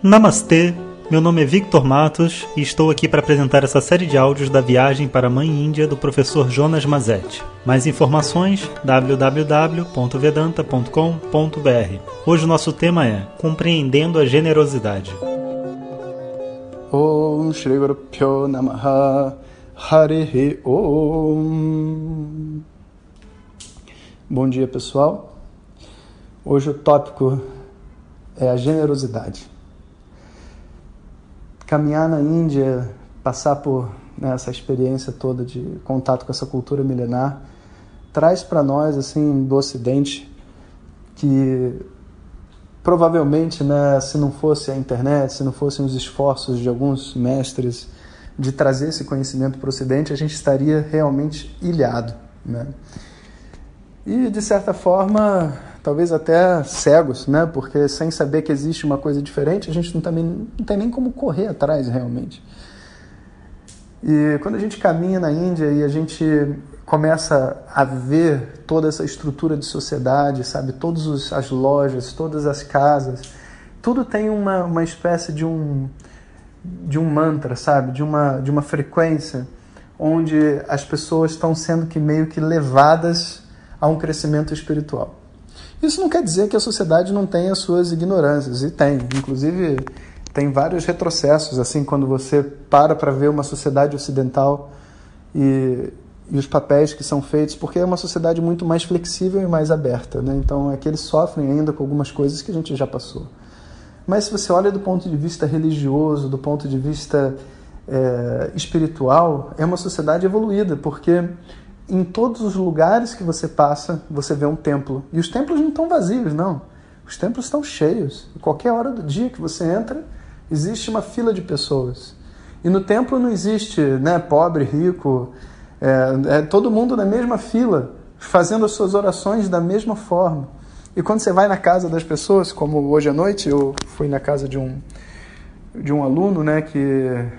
Namastê, meu nome é Victor Matos e estou aqui para apresentar essa série de áudios da viagem para a Mãe Índia do professor Jonas Mazetti. Mais informações www.vedanta.com.br. Hoje o nosso tema é Compreendendo a Generosidade. Om Shri Guru Namaha Harihi Om Bom dia pessoal. Hoje o tópico é a generosidade caminhar na Índia, passar por né, essa experiência toda de contato com essa cultura milenar, traz para nós, assim, do Ocidente, que provavelmente, né, se não fosse a internet, se não fossem os esforços de alguns mestres de trazer esse conhecimento para o Ocidente, a gente estaria realmente ilhado, né? E, de certa forma, talvez até cegos, né? Porque sem saber que existe uma coisa diferente, a gente não, também, não tem nem como correr atrás realmente. E quando a gente caminha na Índia e a gente começa a ver toda essa estrutura de sociedade, sabe? Todas as lojas, todas as casas, tudo tem uma, uma espécie de um, de um mantra, sabe? De uma, de uma frequência onde as pessoas estão sendo que meio que levadas a um crescimento espiritual. Isso não quer dizer que a sociedade não tenha suas ignorâncias, e tem. Inclusive, tem vários retrocessos, assim, quando você para para ver uma sociedade ocidental e, e, os papéis que são feitos, porque é uma sociedade muito mais flexível e mais aberta. Né? Então, é que eles sofrem ainda com algumas coisas que a gente já passou. Mas se você olha do ponto de vista religioso, do ponto de vista é, espiritual, é uma sociedade evoluída, porque em todos os lugares que você passa, você vê um templo. E os templos não estão vazios, não. Os templos estão cheios. E qualquer hora do dia que você entra, existe uma fila de pessoas. E no templo não existe né, pobre, rico, é, é todo mundo na mesma fila, fazendo as suas orações da mesma forma. E quando você vai na casa das pessoas, como hoje à noite eu fui na casa de um de um aluno, né, que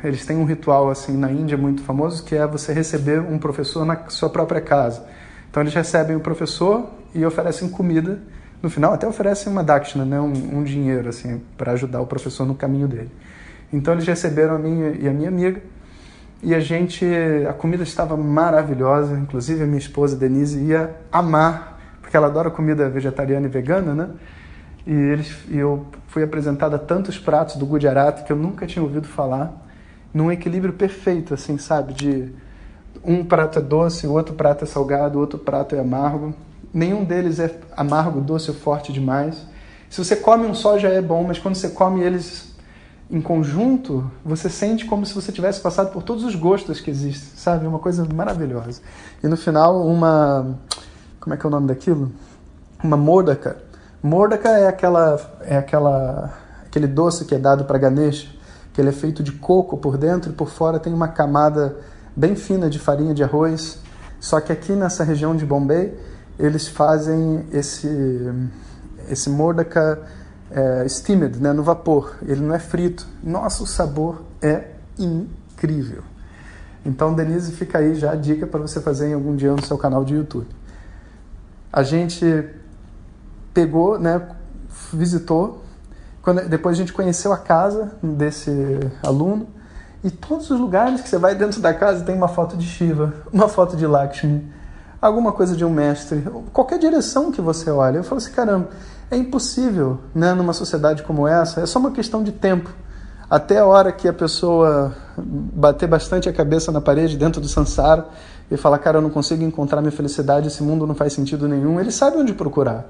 eles têm um ritual assim na Índia muito famoso, que é você receber um professor na sua própria casa. Então eles recebem o professor e oferecem comida. No final até oferecem uma dakshina, né, um, um dinheiro assim para ajudar o professor no caminho dele. Então eles receberam a minha e a minha amiga e a gente a comida estava maravilhosa, inclusive a minha esposa Denise ia amar, porque ela adora comida vegetariana e vegana, né? E, eles, e eu fui apresentado a tantos pratos do Gujarat que eu nunca tinha ouvido falar, num equilíbrio perfeito, assim, sabe? De um prato é doce, o outro prato é salgado, o outro prato é amargo. Nenhum deles é amargo, doce ou forte demais. Se você come um só já é bom, mas quando você come eles em conjunto, você sente como se você tivesse passado por todos os gostos que existem, sabe? Uma coisa maravilhosa. E no final, uma. Como é que é o nome daquilo? Uma mordaca Mordaka é aquela é aquela aquele doce que é dado para Ganesha, que ele é feito de coco por dentro e por fora tem uma camada bem fina de farinha de arroz. Só que aqui nessa região de Bombay eles fazem esse esse mordaka é, steamed, né, no vapor. Ele não é frito. Nossa, o sabor é incrível. Então, Denise, fica aí já a dica para você fazer em algum dia no seu canal de YouTube. A gente pegou, né, visitou. Quando, depois a gente conheceu a casa desse aluno e todos os lugares que você vai dentro da casa tem uma foto de Shiva, uma foto de Lakshmi, alguma coisa de um mestre, qualquer direção que você olha. Eu falo assim, caramba, é impossível, né, numa sociedade como essa, é só uma questão de tempo. Até a hora que a pessoa bater bastante a cabeça na parede dentro do sansara e falar, cara, eu não consigo encontrar minha felicidade, esse mundo não faz sentido nenhum, ele sabe onde procurar.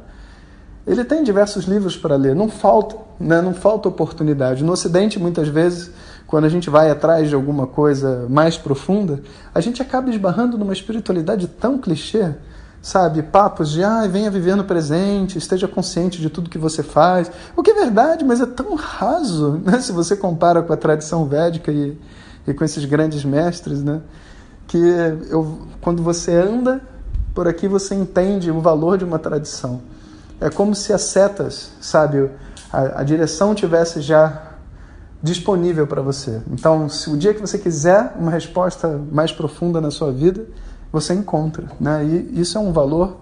Ele tem diversos livros para ler, não falta, né? não falta oportunidade. No Ocidente, muitas vezes, quando a gente vai atrás de alguma coisa mais profunda, a gente acaba esbarrando numa espiritualidade tão clichê, sabe? Papos de, ah, venha viver no presente, esteja consciente de tudo que você faz. O que é verdade, mas é tão raso, né? Se você compara com a tradição védica e, e com esses grandes mestres, né? Que eu, quando você anda por aqui, você entende o valor de uma tradição. É como se as setas, sabe, a, a direção tivesse já disponível para você. Então, se o dia que você quiser uma resposta mais profunda na sua vida, você encontra, né? E isso é um valor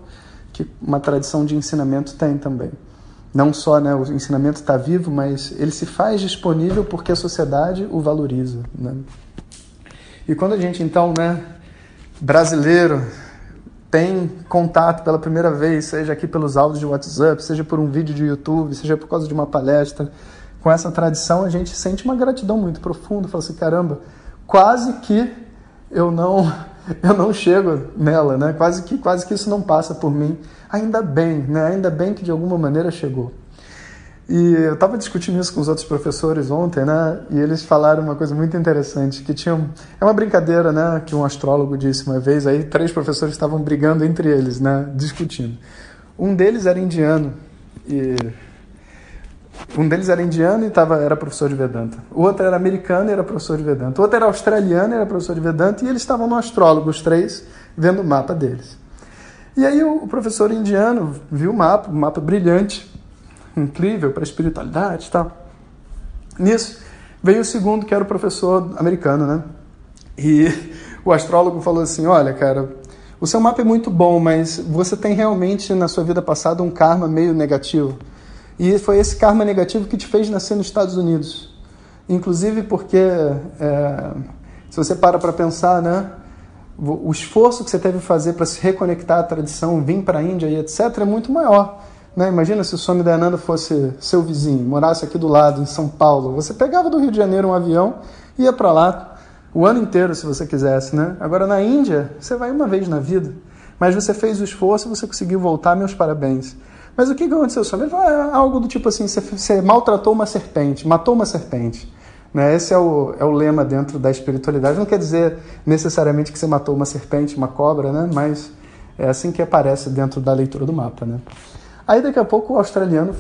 que uma tradição de ensinamento tem também. Não só né, o ensinamento está vivo, mas ele se faz disponível porque a sociedade o valoriza. Né? E quando a gente, então, né, brasileiro, tem contato pela primeira vez, seja aqui pelos áudios de WhatsApp, seja por um vídeo de YouTube, seja por causa de uma palestra, com essa tradição, a gente sente uma gratidão muito profunda. Fala assim, caramba, quase que eu não eu não chego nela, né? Quase que quase que isso não passa por mim. Ainda bem, né? Ainda bem que de alguma maneira chegou. E eu estava discutindo isso com os outros professores ontem, né? E eles falaram uma coisa muito interessante, que tinham é uma brincadeira, né? Que um astrólogo disse uma vez. Aí três professores estavam brigando entre eles, né? Discutindo. Um deles era indiano e um deles era indiano e tava, era professor de Vedanta. O outro era americano e era professor de Vedanta. O outro era australiano e era professor de Vedanta. E eles estavam no astrólogo, os três, vendo o mapa deles. E aí o professor indiano viu o mapa, um mapa brilhante, incrível para a espiritualidade e tal. Nisso, veio o segundo, que era o professor americano, né? E o astrólogo falou assim: Olha, cara, o seu mapa é muito bom, mas você tem realmente na sua vida passada um karma meio negativo. E foi esse karma negativo que te fez nascer nos Estados Unidos. Inclusive porque, é, se você para para pensar, né? O esforço que você teve que fazer para se reconectar à tradição, vir para a Índia e etc., é muito maior. Né? Imagina se o Swami Dayananda fosse seu vizinho, morasse aqui do lado, em São Paulo. Você pegava do Rio de Janeiro um avião, ia para lá o ano inteiro, se você quisesse. Né? Agora, na Índia, você vai uma vez na vida. Mas você fez o esforço, você conseguiu voltar, meus parabéns. Mas o que aconteceu, Swami? É algo do tipo assim, você, você maltratou uma serpente, matou uma serpente. Né? Esse é o, é o lema dentro da espiritualidade. Não quer dizer necessariamente que você matou uma serpente, uma cobra, né? mas é assim que aparece dentro da leitura do mapa. Né? Aí daqui a pouco o australiano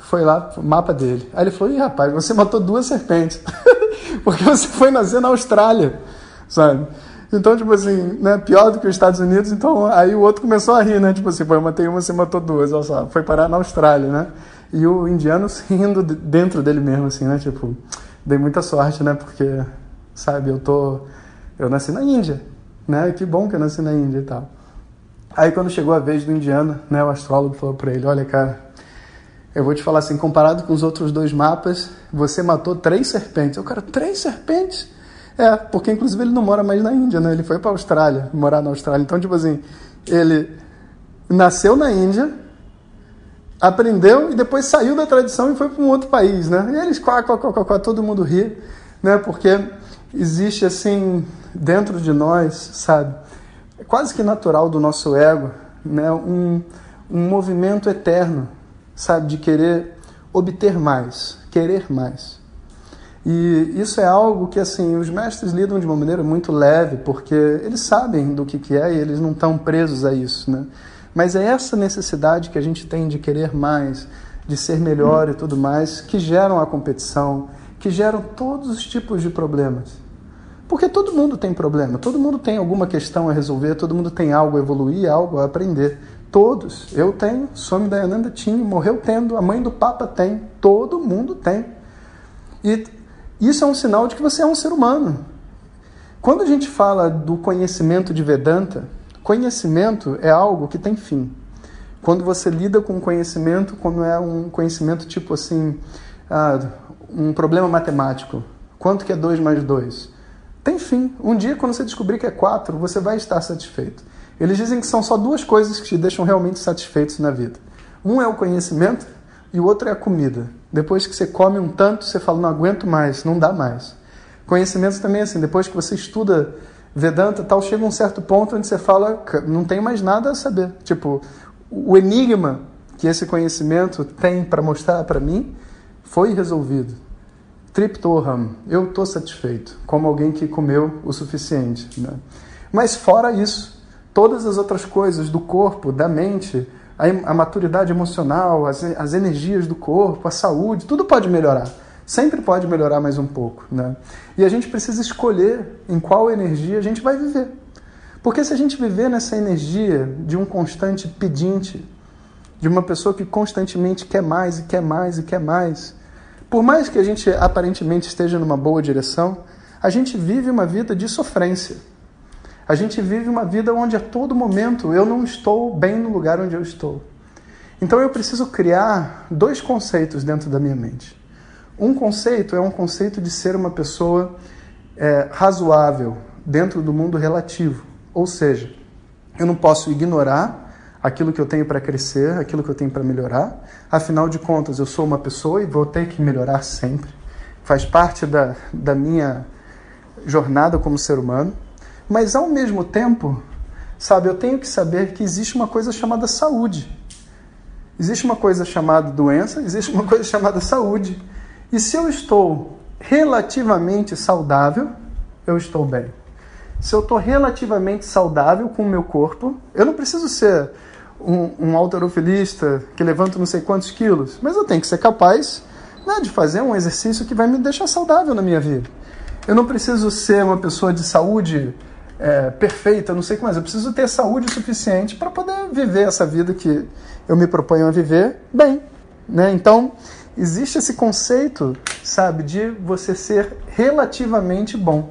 foi lá, mapa dele. Aí ele falou: Ih, rapaz, você matou duas serpentes. Porque você foi nascer na Austrália, sabe? Então, tipo assim, né, pior do que os Estados Unidos. Então, aí o outro começou a rir, né? Tipo assim, eu matei uma, você matou duas. Olha só, foi parar na Austrália, né? E o indiano rindo dentro dele mesmo, assim, né? Tipo, dei muita sorte, né? Porque, sabe, eu tô. Eu nasci na Índia, né? Que bom que eu nasci na Índia e tal. Aí quando chegou a vez do indiano, né, o astrólogo falou para ele, olha cara, eu vou te falar assim, comparado com os outros dois mapas, você matou três serpentes. Eu, cara, três serpentes? É, porque inclusive ele não mora mais na Índia, né? Ele foi para Austrália, morar na Austrália. Então, tipo assim, ele nasceu na Índia, aprendeu e depois saiu da tradição e foi para um outro país, né? E eles, quá, quá, quá, quá, todo mundo ri, né? Porque existe assim, dentro de nós, sabe? É quase que natural do nosso ego, né? um, um movimento eterno, sabe, de querer obter mais, querer mais. E isso é algo que assim os mestres lidam de uma maneira muito leve, porque eles sabem do que, que é e eles não estão presos a isso, né? Mas é essa necessidade que a gente tem de querer mais, de ser melhor e tudo mais, que geram a competição, que geram todos os tipos de problemas. Porque todo mundo tem problema, todo mundo tem alguma questão a resolver, todo mundo tem algo a evoluir, algo a aprender. Todos. Eu tenho, Swami Dayananda tinha, morreu tendo, a mãe do Papa tem, todo mundo tem. E isso é um sinal de que você é um ser humano. Quando a gente fala do conhecimento de Vedanta, conhecimento é algo que tem fim. Quando você lida com conhecimento, quando é um conhecimento tipo assim, ah, um problema matemático, quanto que é 2 mais 2? Tem fim. Um dia, quando você descobrir que é quatro, você vai estar satisfeito. Eles dizem que são só duas coisas que te deixam realmente satisfeitos na vida. Um é o conhecimento e o outro é a comida. Depois que você come um tanto, você fala, não aguento mais, não dá mais. Conhecimento também é assim, depois que você estuda Vedanta tal, chega um certo ponto onde você fala, não tem mais nada a saber. Tipo, o enigma que esse conhecimento tem para mostrar para mim foi resolvido. Triptoham, eu estou satisfeito, como alguém que comeu o suficiente. Né? Mas fora isso, todas as outras coisas do corpo, da mente, a, a maturidade emocional, as, as energias do corpo, a saúde, tudo pode melhorar. Sempre pode melhorar mais um pouco. Né? E a gente precisa escolher em qual energia a gente vai viver. Porque se a gente viver nessa energia de um constante pedinte, de uma pessoa que constantemente quer mais e quer mais e quer mais, por mais que a gente aparentemente esteja numa boa direção, a gente vive uma vida de sofrência. A gente vive uma vida onde a todo momento eu não estou bem no lugar onde eu estou. Então eu preciso criar dois conceitos dentro da minha mente. Um conceito é um conceito de ser uma pessoa é, razoável dentro do mundo relativo, ou seja, eu não posso ignorar aquilo que eu tenho para crescer, aquilo que eu tenho para melhorar. Afinal de contas, eu sou uma pessoa e vou ter que melhorar sempre. Faz parte da, da minha jornada como ser humano. Mas, ao mesmo tempo, sabe, eu tenho que saber que existe uma coisa chamada saúde. Existe uma coisa chamada doença, existe uma coisa chamada saúde. E se eu estou relativamente saudável, eu estou bem. Se eu estou relativamente saudável com o meu corpo, eu não preciso ser um, um alterofilista que levanta não sei quantos quilos, mas eu tenho que ser capaz né, de fazer um exercício que vai me deixar saudável na minha vida. Eu não preciso ser uma pessoa de saúde é, perfeita, não sei o que mais. Eu preciso ter saúde suficiente para poder viver essa vida que eu me proponho a viver bem. Né? Então, existe esse conceito, sabe, de você ser relativamente bom.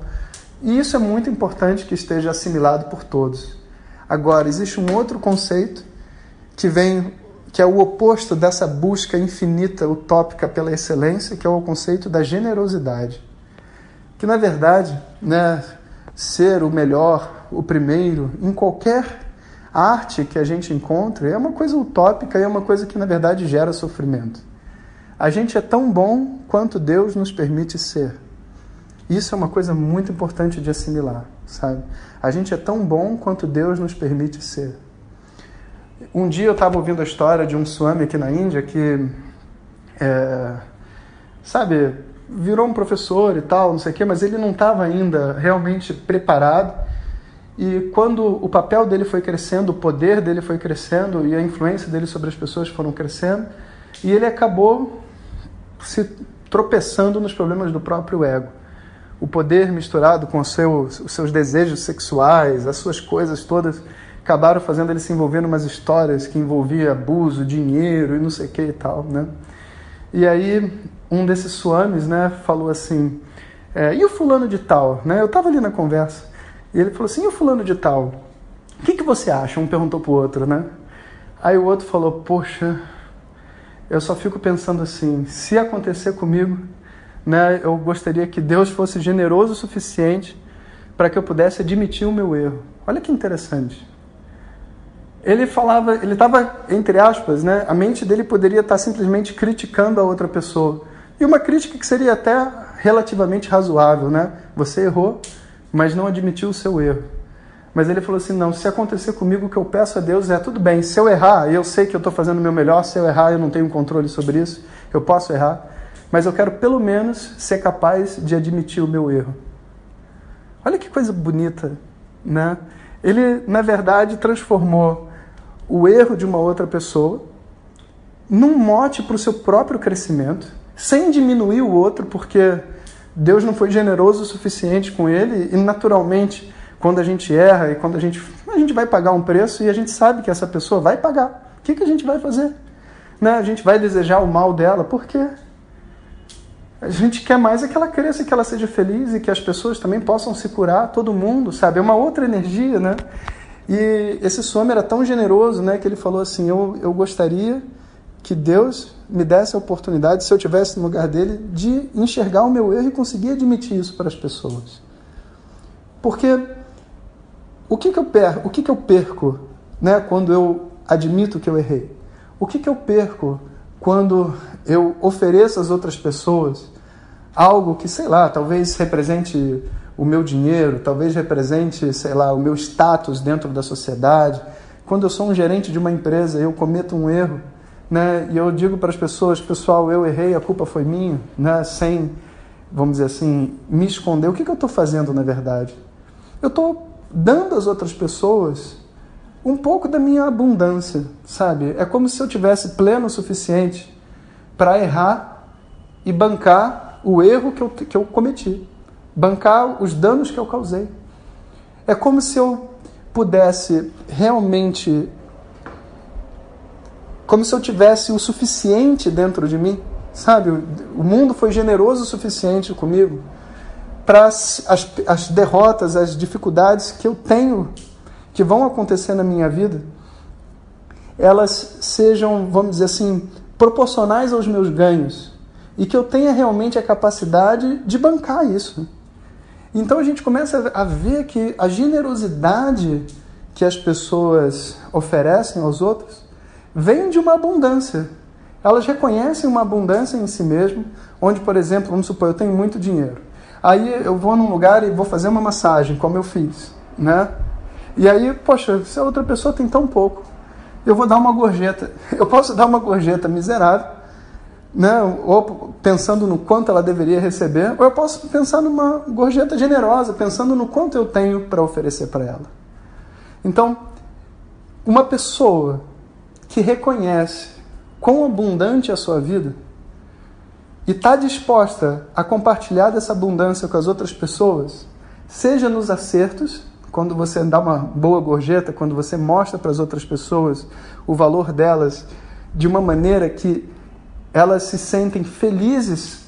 E isso é muito importante que esteja assimilado por todos. Agora, existe um outro conceito que vem que é o oposto dessa busca infinita, utópica pela excelência, que é o conceito da generosidade. Que na verdade, né, ser o melhor, o primeiro, em qualquer arte que a gente encontre, é uma coisa utópica e é uma coisa que na verdade gera sofrimento. A gente é tão bom quanto Deus nos permite ser. Isso é uma coisa muito importante de assimilar, sabe? A gente é tão bom quanto Deus nos permite ser. Um dia eu estava ouvindo a história de um Swami aqui na Índia que, é, sabe, virou um professor e tal, não sei o quê, mas ele não estava ainda realmente preparado. E quando o papel dele foi crescendo, o poder dele foi crescendo e a influência dele sobre as pessoas foram crescendo, e ele acabou se tropeçando nos problemas do próprio ego. O poder misturado com os seus, os seus desejos sexuais, as suas coisas todas acabaram fazendo ele se envolver em umas histórias que envolvia abuso, dinheiro e não sei o que e tal, né? E aí um desses swamis, né, falou assim, é, e o fulano de tal, né? Eu estava ali na conversa e ele falou assim, e o fulano de tal? O que, que você acha? Um perguntou pro outro, né? Aí o outro falou, poxa, eu só fico pensando assim, se acontecer comigo, né, eu gostaria que Deus fosse generoso o suficiente para que eu pudesse admitir o meu erro. Olha que interessante ele falava, ele estava, entre aspas, né, a mente dele poderia estar simplesmente criticando a outra pessoa. E uma crítica que seria até relativamente razoável, né? Você errou, mas não admitiu o seu erro. Mas ele falou assim: não, se acontecer comigo, o que eu peço a Deus é: tudo bem, se eu errar, eu sei que eu estou fazendo o meu melhor, se eu errar, eu não tenho controle sobre isso, eu posso errar, mas eu quero pelo menos ser capaz de admitir o meu erro. Olha que coisa bonita, né? Ele, na verdade, transformou o erro de uma outra pessoa num mote para o seu próprio crescimento, sem diminuir o outro, porque Deus não foi generoso o suficiente com ele e naturalmente quando a gente erra e quando a gente a gente vai pagar um preço e a gente sabe que essa pessoa vai pagar. O que, que a gente vai fazer? Né? A gente vai desejar o mal dela, por quê? A gente quer mais é que ela cresça, que ela seja feliz e que as pessoas também possam se curar, todo mundo, sabe? É uma outra energia, né? E esse Swami era tão generoso né, que ele falou assim: eu, eu gostaria que Deus me desse a oportunidade, se eu tivesse no lugar dele, de enxergar o meu erro e conseguir admitir isso para as pessoas. Porque o que, que eu perco, o que, que eu perco né, quando eu admito que eu errei? O que, que eu perco quando eu ofereço às outras pessoas algo que, sei lá, talvez represente o meu dinheiro, talvez represente, sei lá, o meu status dentro da sociedade. Quando eu sou um gerente de uma empresa, eu cometo um erro, né? E eu digo para as pessoas, pessoal, eu errei, a culpa foi minha, né? Sem, vamos dizer assim, me esconder. O que, que eu estou fazendo na verdade? Eu estou dando às outras pessoas um pouco da minha abundância, sabe? É como se eu tivesse pleno o suficiente para errar e bancar o erro que eu, que eu cometi bancar os danos que eu causei. É como se eu pudesse realmente. Como se eu tivesse o suficiente dentro de mim, sabe? O mundo foi generoso o suficiente comigo para as, as, as derrotas, as dificuldades que eu tenho, que vão acontecer na minha vida, elas sejam, vamos dizer assim, proporcionais aos meus ganhos e que eu tenha realmente a capacidade de bancar isso. Então a gente começa a ver que a generosidade que as pessoas oferecem aos outros vem de uma abundância. Elas reconhecem uma abundância em si mesmo, onde, por exemplo, vamos supor, eu tenho muito dinheiro. Aí eu vou num lugar e vou fazer uma massagem, como eu fiz, né? E aí, poxa, se a outra pessoa tem tão pouco, eu vou dar uma gorjeta. Eu posso dar uma gorjeta miserável, né? ou pensando no quanto ela deveria receber, ou eu posso pensar numa gorjeta generosa, pensando no quanto eu tenho para oferecer para ela. Então, uma pessoa que reconhece quão abundante é a sua vida e está disposta a compartilhar dessa abundância com as outras pessoas, seja nos acertos, quando você dá uma boa gorjeta, quando você mostra para as outras pessoas o valor delas de uma maneira que elas se sentem felizes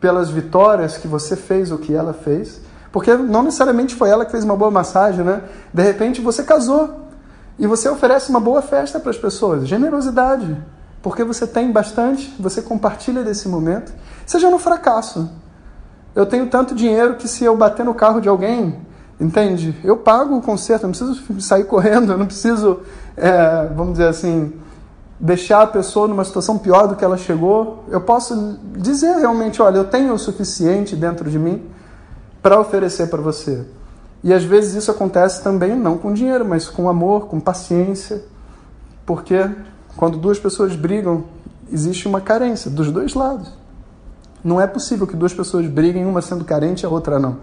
pelas vitórias que você fez ou que ela fez, porque não necessariamente foi ela que fez uma boa massagem, né? De repente você casou e você oferece uma boa festa para as pessoas, generosidade, porque você tem bastante, você compartilha desse momento, seja no fracasso. Eu tenho tanto dinheiro que se eu bater no carro de alguém, entende? Eu pago o conserto, não preciso sair correndo, eu não preciso, é, vamos dizer assim, deixar a pessoa numa situação pior do que ela chegou. Eu posso dizer realmente, olha, eu tenho o suficiente dentro de mim para oferecer para você. E às vezes isso acontece também não com dinheiro, mas com amor, com paciência, porque quando duas pessoas brigam, existe uma carência dos dois lados. Não é possível que duas pessoas briguem, uma sendo carente e a outra não.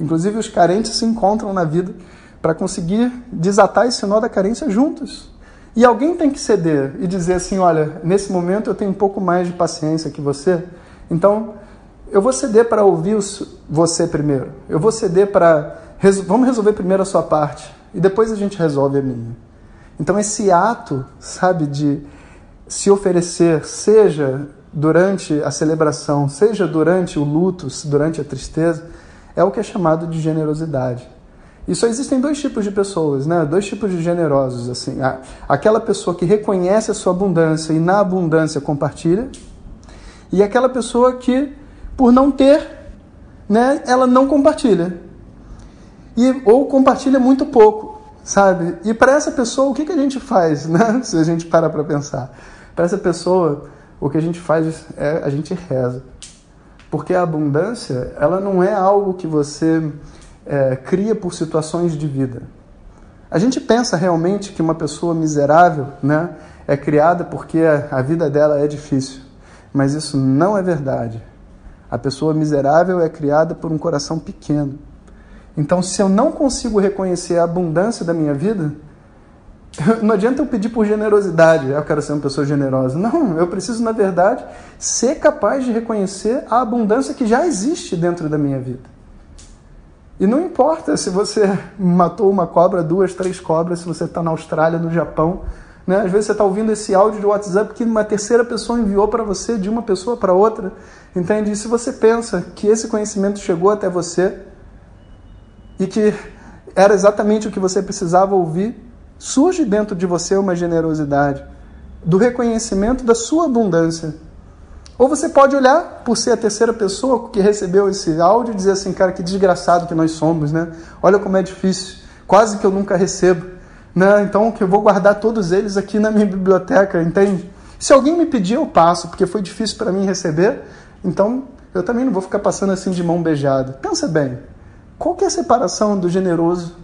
Inclusive, os carentes se encontram na vida para conseguir desatar esse nó da carência juntos. E alguém tem que ceder e dizer assim: olha, nesse momento eu tenho um pouco mais de paciência que você, então eu vou ceder para ouvir você primeiro. Eu vou ceder para. Vamos resolver primeiro a sua parte e depois a gente resolve a minha. Então, esse ato, sabe, de se oferecer, seja durante a celebração, seja durante o luto, durante a tristeza, é o que é chamado de generosidade. E só existem dois tipos de pessoas, né? Dois tipos de generosos, assim. Aquela pessoa que reconhece a sua abundância e na abundância compartilha, e aquela pessoa que, por não ter, né, ela não compartilha. E, ou compartilha muito pouco, sabe? E para essa pessoa, o que, que a gente faz, né? Se a gente para para pensar. Para essa pessoa, o que a gente faz é a gente reza. Porque a abundância, ela não é algo que você é, cria por situações de vida. A gente pensa realmente que uma pessoa miserável né, é criada porque a vida dela é difícil, mas isso não é verdade. A pessoa miserável é criada por um coração pequeno. Então, se eu não consigo reconhecer a abundância da minha vida, não adianta eu pedir por generosidade, eu quero ser uma pessoa generosa. Não, eu preciso, na verdade, ser capaz de reconhecer a abundância que já existe dentro da minha vida. E não importa se você matou uma cobra, duas, três cobras, se você está na Austrália, no Japão. Né? Às vezes você está ouvindo esse áudio de WhatsApp que uma terceira pessoa enviou para você, de uma pessoa para outra. Entende? E se você pensa que esse conhecimento chegou até você e que era exatamente o que você precisava ouvir, surge dentro de você uma generosidade do reconhecimento da sua abundância ou você pode olhar por ser a terceira pessoa que recebeu esse áudio e dizer assim, cara, que desgraçado que nós somos, né? Olha como é difícil, quase que eu nunca recebo, né? Então que eu vou guardar todos eles aqui na minha biblioteca, entende? Se alguém me pedir, eu passo, porque foi difícil para mim receber, então eu também não vou ficar passando assim de mão beijada. Pensa bem, qual que é a separação do generoso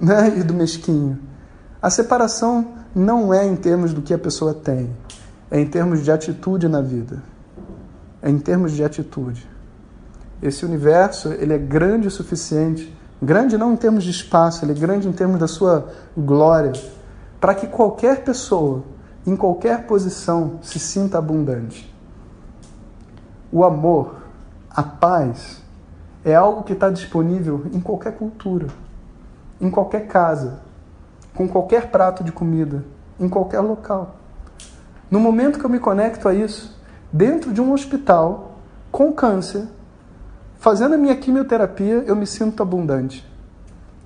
né, e do mesquinho? A separação não é em termos do que a pessoa tem, é em termos de atitude na vida é em termos de atitude. Esse universo ele é grande o suficiente, grande não em termos de espaço, ele é grande em termos da sua glória, para que qualquer pessoa, em qualquer posição, se sinta abundante. O amor, a paz, é algo que está disponível em qualquer cultura, em qualquer casa, com qualquer prato de comida, em qualquer local. No momento que eu me conecto a isso, dentro de um hospital com câncer, fazendo a minha quimioterapia, eu me sinto abundante.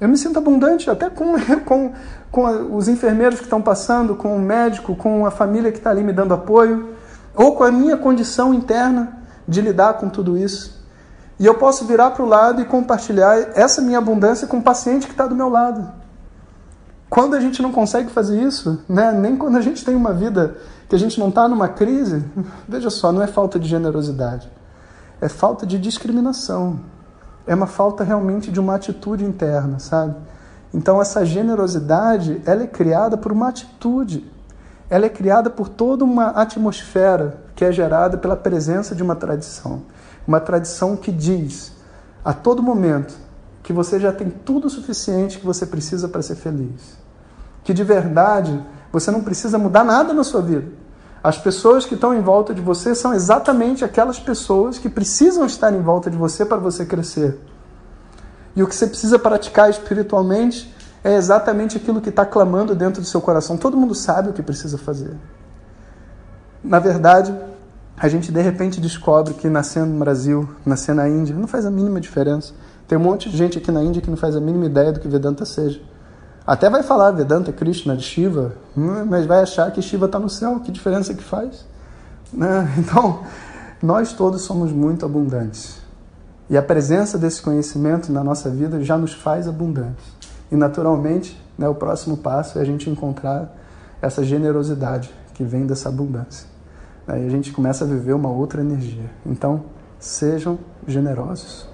Eu me sinto abundante até com, com, com os enfermeiros que estão passando, com o médico, com a família que está ali me dando apoio, ou com a minha condição interna de lidar com tudo isso. E eu posso virar para o lado e compartilhar essa minha abundância com o paciente que está do meu lado. Quando a gente não consegue fazer isso, né, nem quando a gente tem uma vida que a gente não está numa crise, veja só, não é falta de generosidade, é falta de discriminação é uma falta realmente de uma atitude interna, sabe? Então essa generosidade, ela é criada por uma atitude. Ela é criada por toda uma atmosfera que é gerada pela presença de uma tradição. Uma tradição que diz a todo momento que você já tem tudo o suficiente que você precisa para ser feliz. Que de verdade você não precisa mudar nada na sua vida. As pessoas que estão em volta de você são exatamente aquelas pessoas que precisam estar em volta de você para você crescer. E o que você precisa praticar espiritualmente é exatamente aquilo que está clamando dentro do seu coração. Todo mundo sabe o que precisa fazer. Na verdade, a gente de repente descobre que nascendo no Brasil, nascendo na Índia, não faz a mínima diferença. Tem um monte de gente aqui na Índia que não faz a mínima ideia do que Vedanta seja. Até vai falar Vedanta, Krishna, de Shiva, hum, mas vai achar que Shiva está no céu. Que diferença que faz? Né? Então, nós todos somos muito abundantes. E a presença desse conhecimento na nossa vida já nos faz abundantes. E, naturalmente, né, o próximo passo é a gente encontrar essa generosidade que vem dessa abundância. Aí a gente começa a viver uma outra energia. Então, sejam generosos.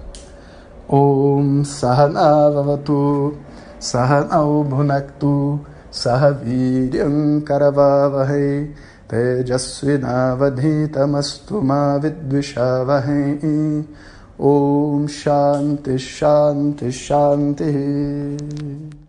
Om Sahanavavatu सह नौ भुनक्तु सह वीर्यं करवावहै तेजस्विनावधीतमस्तु मा विद्विषावहै। ॐ शान्तिः शान्तिः शान्तिः।